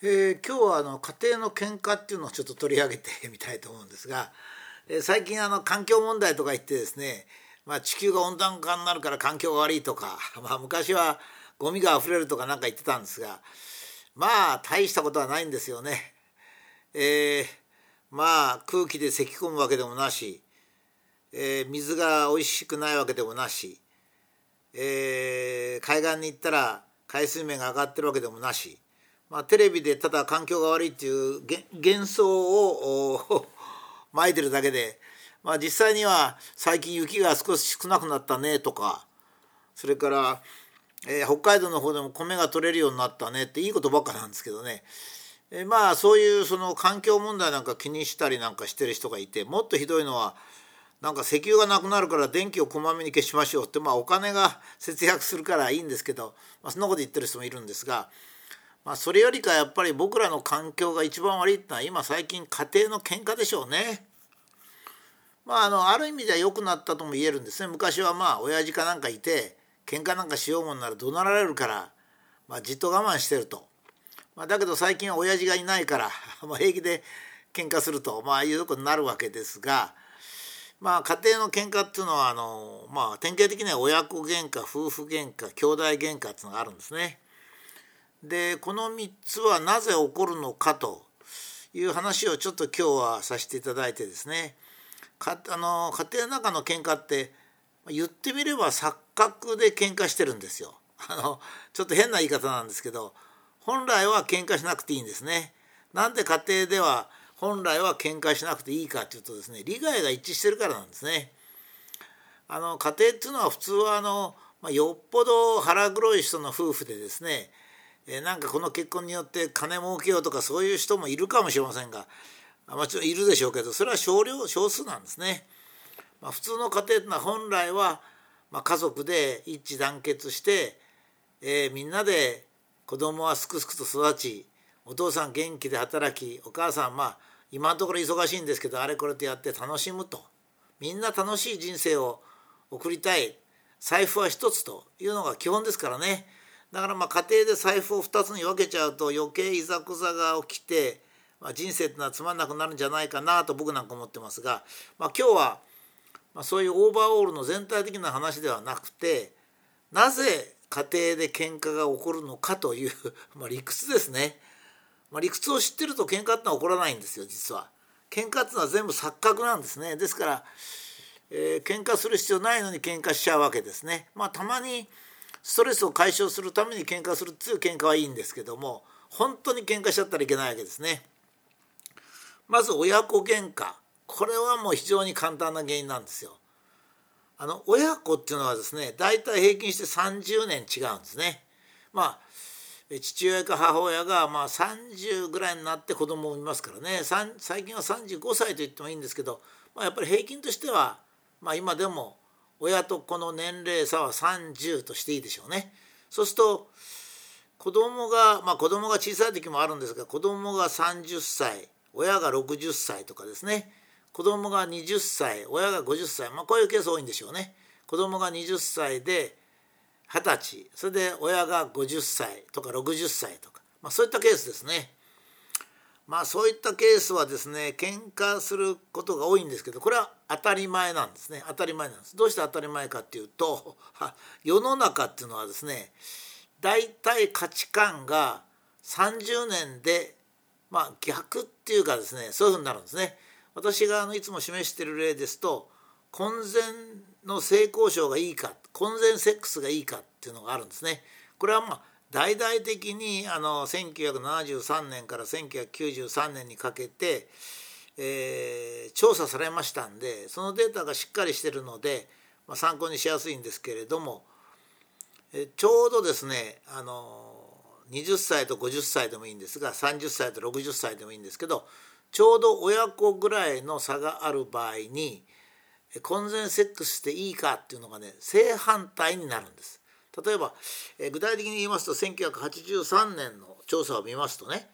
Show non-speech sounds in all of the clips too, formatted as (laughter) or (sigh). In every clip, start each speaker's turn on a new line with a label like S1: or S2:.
S1: えー、今日はあの家庭の喧嘩っていうのをちょっと取り上げてみたいと思うんですが、えー、最近あの環境問題とか言ってですね、まあ、地球が温暖化になるから環境が悪いとか、(laughs) まあ、昔はゴミがあふれるとか何か言ってたんですがまあ大したことはないんですよね。えー、まあ空気で咳き込むわけでもなし、えー、水がおいしくないわけでもなし、えー、海岸に行ったら海水面が上がってるわけでもなし。まあ、テレビでただ環境が悪いっていう幻想を (laughs) まいてるだけで、まあ、実際には最近雪が少し少なくなったねとかそれから、えー、北海道の方でも米が取れるようになったねっていいことばっかなんですけどね、えー、まあそういうその環境問題なんか気にしたりなんかしてる人がいてもっとひどいのはなんか石油がなくなるから電気をこまめに消しましょうってまあお金が節約するからいいんですけど、まあ、そんなこと言ってる人もいるんですが。まあ、それよりかやっぱり僕らの環境が一番悪いってのは今最近家庭の喧嘩でしょうね。まあ、あのある意味では良くなったとも言えるんですね昔はまあ親父かなんかいて喧嘩なんかしようもんなら怒鳴られるから、まあ、じっと我慢してると、まあ、だけど最近は親父がいないから (laughs) まあ平気で喧嘩すると、まあ、いうことになるわけですが、まあ、家庭の喧嘩っていうのはあの、まあ、典型的には親子喧嘩夫婦喧嘩兄弟喧嘩っていうのがあるんですね。でこの3つはなぜ起こるのかという話をちょっと今日はさせていただいてですねかあの家庭の中の喧嘩って言ってみれば錯覚で喧嘩してるんですよ。(laughs) あのちょっと変な言い方なんですけど本来は喧嘩しなくていいんですね。なんで家庭では本来は喧嘩しなくていいかというとですね利害が一致してるからなんですね。あの家庭っていうのは普通はあの、まあ、よっぽど腹黒い人の夫婦でですねえなんかこの結婚によって金儲けようとかそういう人もいるかもしれませんがもちろんいるでしょうけどそれは少量少数なんですね。まあ、普通の家庭というのは本来は、まあ、家族で一致団結して、えー、みんなで子供はすくすくと育ちお父さん元気で働きお母さんまあ今のところ忙しいんですけどあれこれとやって楽しむとみんな楽しい人生を送りたい財布は一つというのが基本ですからね。だからまあ家庭で財布を2つに分けちゃうと余計いざこざが起きて、まあ、人生っていうのはつまんなくなるんじゃないかなと僕なんか思ってますが、まあ、今日は、ま、そういうオーバーオールの全体的な話ではなくてなぜ家庭で喧嘩が起こるのかという (laughs) まあ理屈ですね。まあ、理屈を知ってると喧嘩ってのは起こらないんですよ実は。喧嘩っていうのは全部錯覚なんですね。ですから、えー、喧嘩する必要ないのに喧嘩しちゃうわけですね。まあ、たまにストレスを解消するために喧嘩するっていう喧嘩はいいんですけども本当に喧嘩しちゃったらいけないわけですね。まず親子喧嘩これはもう非常に簡単な原因なんですよ。あの親子っていうのはですね大体平均して30年違うんですね。まあ父親か母親がまあ30ぐらいになって子供を産みますからね最近は35歳と言ってもいいんですけど、まあ、やっぱり平均としては、まあ、今でも親と子の年齢差は30としていいでしょうね。そうすると子供がまあ子供が小さい時もあるんですが子供が30歳親が60歳とかですね子供が20歳親が50歳まあこういうケース多いんでしょうね。子供が20歳で20歳それで親が50歳とか60歳とか、まあ、そういったケースですね。まあそういったケースはですね喧嘩することが多いんですけどこれは当たり前なんですね。当たり前なんです。どうして当たり前かっていうと (laughs) 世の中っていうのはですね大体価値観が30年でまあ逆っていうかですねそういうふうになるんですね。私があのいつも示してる例ですと婚前の性交渉がいいか婚前セックスがいいかっていうのがあるんですね。これはまあ大々的にあの1973年から1993年にかけて、えー、調査されましたんでそのデータがしっかりしてるので、まあ、参考にしやすいんですけれども、えちょうどですねあの20歳と50歳でもいいんですが30歳と60歳でもいいんですけどちょうど親子ぐらいの差がある場合に婚前セックスしていいかっていうのがね正反対になるんです。例えば、え具体的に言いますと1983年の調査を見ますとね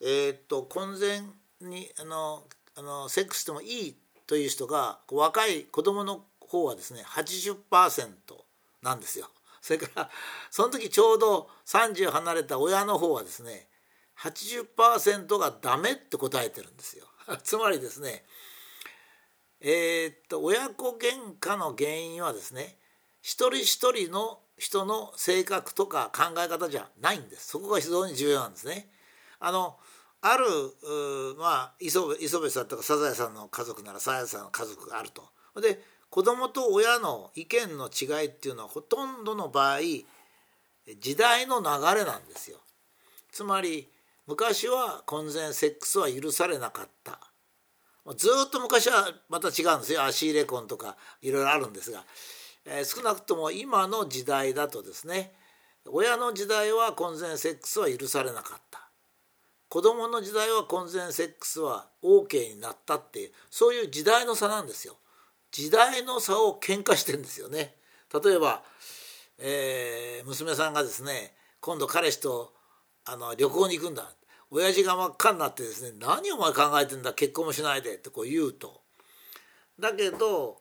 S1: えー、っと婚前にあのあのセックスしてもいいという人が若い子供の方はですね80%なんですよ。それからその時ちょうど30離れた親の方はですね80%がダメって答えてるんですよ。(laughs) つまりですねえー、っと親子喧嘩の原因はですね一人一人の人の性格とか考え方じゃないんですそこが非常に重要なんですね。あのあるまあ磯部さんとかサザエさんの家族ならサザエさんの家族があると。で子供と親の意見の違いっていうのはほとんどの場合時代の流れなんですよ。つまり昔は婚前セックスは許されなかったずっと昔はまた違うんですよ足入れ婚とかいろいろあるんですが、え、少なくとも今の時代だとですね親の時代は婚前セックスは許されなかった子供の時代は婚前セックスは OK になったっていうそういう時代の差なんですよ。時代の差を喧嘩してんですよね。例えば、えー、娘さんがですね今度彼氏とあの旅行に行くんだ親父が真っ赤になってですね「何お前考えてんだ結婚もしないで」ってこう言うと。だけど、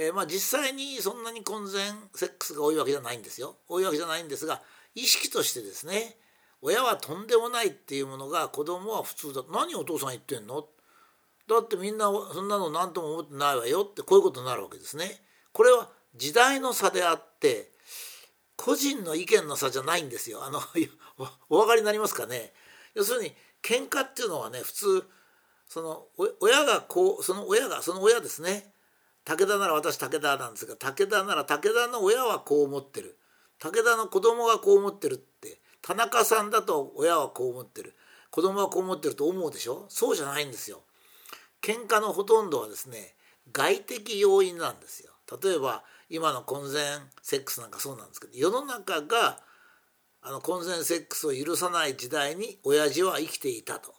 S1: えー、まあ実際にそんなに婚前セックスが多いわけじゃないんですよ。多いわけじゃないんですが意識としてですね親はとんでもないっていうものが子供は普通だ。何お父さん言ってんの？だってみんなそんなの何とも思ってないわよってこういうことになるわけですね。これは時代の差であって個人の意見の差じゃないんですよ。あの (laughs) お分かりになりますかね？要するに喧嘩っていうのはね普通その親がこうその親がその親ですね。武田なら私武田なんですが武田なら武田の親はこう思ってる。武田の子供がこう思ってるって田中さんだと親はこう思ってる。子供はこう思ってると思うでしょ？そうじゃないんですよ。喧嘩のほとんどはですね外的要因なんですよ。例えば今の婚前セックスなんかそうなんですけど世の中があの婚前セックスを許さない時代に親父は生きていたと。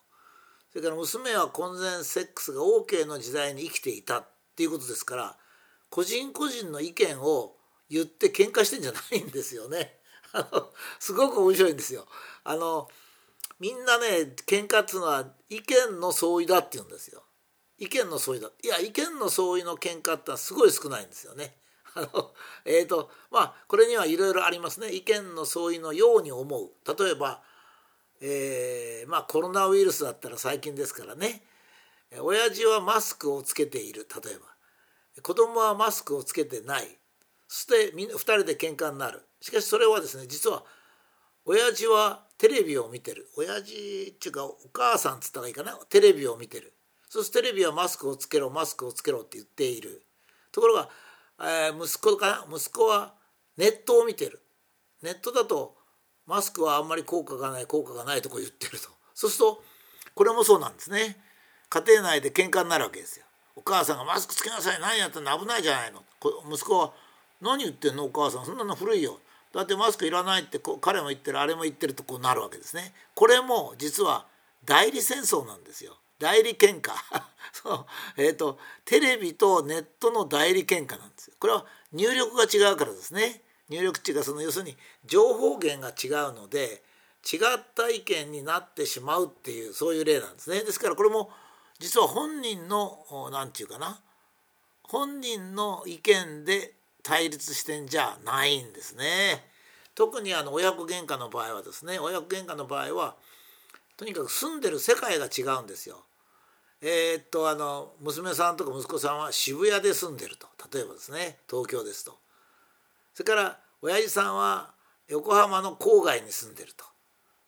S1: それから娘は婚前セックスが OK の時代に生きていた。っていうことですから個人個人の意見を言って喧嘩してんじゃないんですよね。(laughs) あのすごく面白いんですよ。あのみんなね喧嘩っていうのは意見の相違だって言うんですよ。意見の相違だ。いや意見の相違の喧嘩ってはすごい少ないんですよね。(laughs) あのえーとまあこれにはいろいろありますね意見の相違のように思う例えば、えー、まあコロナウイルスだったら最近ですからね親父はマスクをつけている例えば。子供はマスクをつけてない。そして2人で喧嘩になる。しかしそれはですね実は親父はテレビを見てる。親父っていうかお母さんっつったらいいかな。テレビを見てる。そしてテレビはマスクをつけろマスクをつけろって言っている。ところがえー、息子か息子はネットを見てる。ネットだとマスクはあんまり効果がない効果がないとこ言ってると。そうするとこれもそうなんですね。家庭内で喧嘩になるわけですよ。お母さんがマスクつけなさい。何やったら危ないじゃないの。息子は何言ってんの？お母さん。そんなの古いよ。だってマスクいらないってこう彼も言ってるあれも言ってるとこうなるわけですね。これも実は代理戦争なんですよ。代理喧嘩。(laughs) そう。えっ、ー、とテレビとネットの代理喧嘩なんですよ。これは入力が違うからですね。入力値がその要するに情報源が違うので違った意見になってしまうっていうそういう例なんですね。ですからこれも実は本人の何て言うかな本人の意見で対立してんじゃないんですね。特にあの親子喧嘩の場合はですね親子喧嘩の場合はとにかく住んでる世界が違うんですよ。えー、っとあの娘さんとか息子さんは渋谷で住んでると例えばですね東京ですとそれから親父さんは横浜の郊外に住んでると、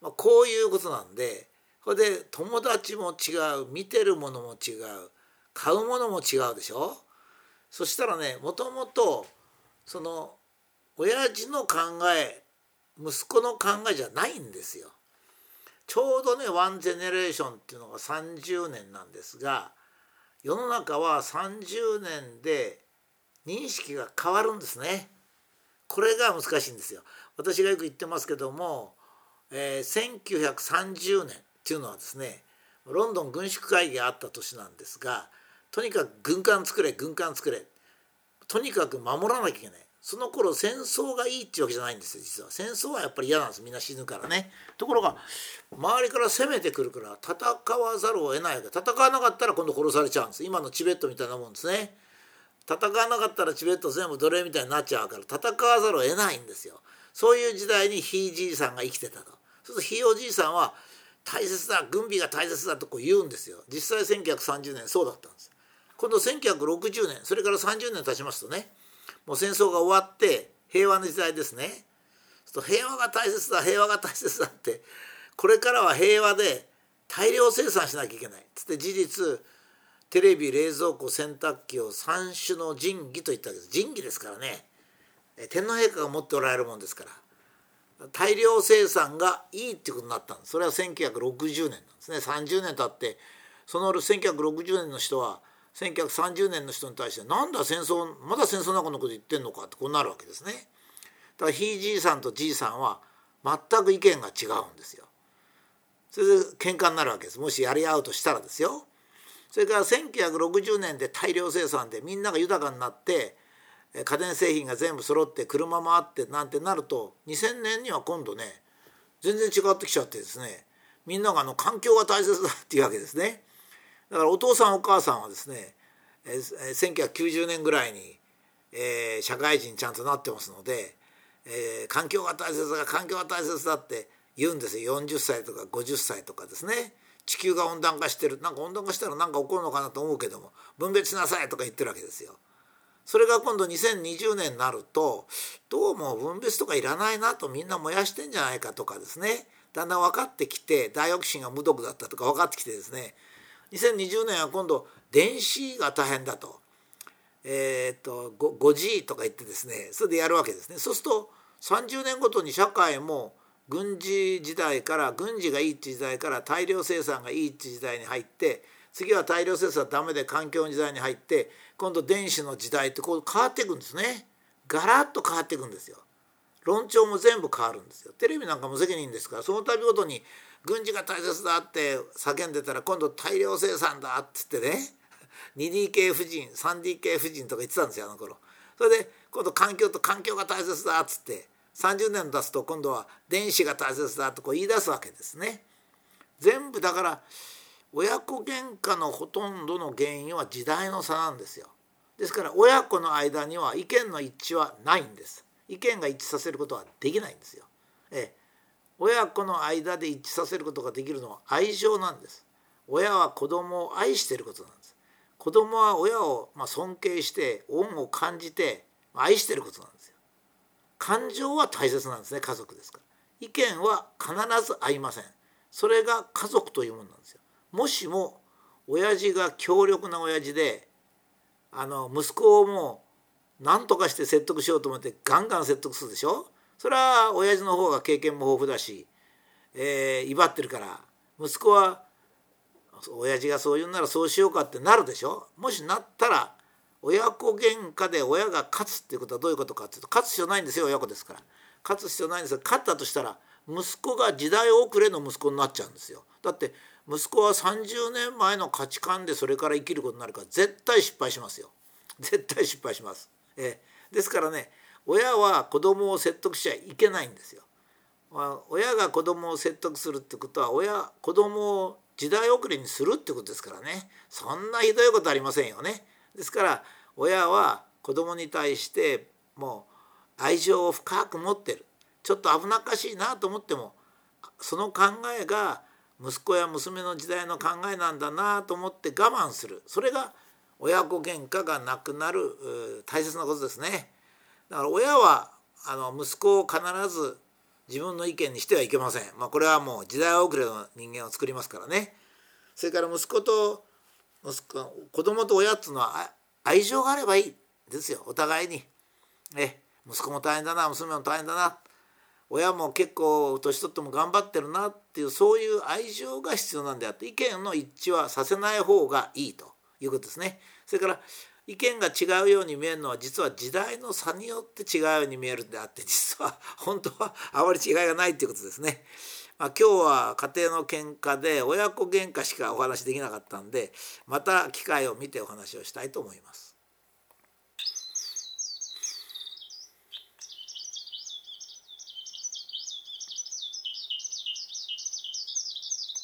S1: まあ、こういうことなんでこれで友達も違う見てるものも違う買うものも違うでしょ？そしたらねもともとその親父の考え息子の考えじゃないんですよ。ちょうどねワンジェネレーションっていうのが30年なんですが世の中は30年で認識が変わるんですね。これが難しいんですよ。私がよく言ってますけども、えー、1930年っていうのはですねロンドン軍縮会議があった年なんですがとにかく軍艦作れ軍艦作れとにかく守らなきゃいけない。その頃戦争がいいっていうわけじゃないんですよ実は。戦争はやっぱり嫌なんです。みんな死ぬからね。ところが周りから攻めてくるから戦わざるを得ないわけ。戦わなかったら今度殺されちゃうんです。今のチベットみたいなもんですね。戦わなかったらチベット全部奴隷みたいになっちゃうから戦わざるを得ないんですよ。そういう時代にひいじいさんが生きてたと。そうするとひいおじいさんは大切だ軍備が大切だとこう言うんですよ。実際1930年そうだったんです。今度1960年それから30年経ちますとねもう戦争が終わって平和の時代ですね。と平和が大切だ平和が大切だってこれからは平和で大量生産しなきゃいけない。つって事実テレビ冷蔵庫洗濯機を三種の神器と言ったわけです。神器ですからね。天皇陛下が持っておられるもんですから。大量生産がいいってことになったんですそれは1960年なんですね30年経ってその1960年の人は1930年の人に対してなんだ戦争まだ戦争なんかのこと言ってんのかってこうなるわけですね。だからひいじいさんとじいさんは全く意見が違うんですよ。それで喧嘩になるわけですもしやり合うとしたらですよ。それから1960年で大量生産でみんなが豊かになって家電製品が全部揃って車もあってなんてなると2000年には今度ね全然違ってきちゃってですねみんながあの環境が大切だっていうわけですね。だからお父さんお母さんはですね1990年ぐらいに、えー、社会人ちゃんとなってますので、え、環境が大切だ環境が大切だって言うんですよ40歳とか50歳とかですね地球が温暖化してるなんか温暖化したら何か起こるのかなと思うけども分別しなさいとか言ってるわけですよ。それが今度2020年になるとどうも分別とかいらないなとみんな燃やしてんじゃないかとかですね。だんだん分かってきてダイオキシンが無毒だったとか分かってきてですね。2020年は今度電子が大変だと,、えーと、と 5G とか言ってですねそれでやるわけですね。そうすると30年ごとに社会も軍事時代から軍事がいいって時代から大量生産がいいって時代に入って次は大量生産ダメで環境の時代に入って今度電子の時代ってこう変わっていくんですね。ガラッと変わっていくんですよ。論調も全部変わるんですよ。テレビなんか無責任ですからその度ごとに軍事が大切だって叫んでたら今度大量生産だっつってね (laughs) 2DK 夫人 3DK 夫人とか言ってたんですよあの頃。それで今度環境と環境が大切だっつって30年出すと今度は電子が大切だとこう言い出すわけですね。全部だから親子喧嘩のほとんどの原因は時代の差なんですよ。ですから親子の間には意見の一致はないんです。意見が一致させることはできないんですよ。え、親子の間で一致させることができるのは愛情なんです。親は子供を愛していることなんです。子供は親をま尊敬して恩を感じて愛していることなんですよ。感情は大切なんですね家族ですから。意見は必ず合いません。それが家族というものなんですよ。もしも親父が強力な親父であの息子をもう何とかして説得しようと思ってガンガン説得するでしょ？それは親父の方が経験も豊富だし、えー、威張ってるから息子は親父がそう言うならそうしようかってなるでしょ？もしなったら親子喧嘩で親が勝つっていうことはどういうことかっていうと勝つ必要ないんですよ親子ですから。勝つ必要ないんですが勝ったとしたら息子が時代遅れの息子になっちゃうんですよ。だって息子は30年前の価値観でそれから生きることになるから絶対失敗しますよ。絶対失敗します。え。ですからね親は子供を説得しちゃいけないんですよ。まあ親が子供を説得するってことは親子供を時代遅れにするってことですからね。そんなひどいことありませんよね。ですから親は子供に対してもう愛情を深く持ってる。ちょっと危なっかしいなと思ってもその考えが息子や娘の時代の考えなんだなと思って我慢するそれが親子喧嘩がなくなる大切なことですね。だから親はあの息子を必ず自分の意見にしてはいけません。まあ、これはもう時代遅れの人間を作りますからね。それから息子と息子子供と親っていうのは愛情があればいいですよお互いに。え息子も大変だな娘も大変だな親も結構年取っても頑張ってるなっていうそういう愛情が必要なんであって意見の一致はさせない方がいいということですね。それから意見が違うように見えるのは実は時代の差によって違うように見えるんであって実は本当はあまり違いがないっていうことですね。まあ、今日は家庭の喧嘩で親子喧嘩しかお話できなかったんでまた機会を見てお話をしたいと思います。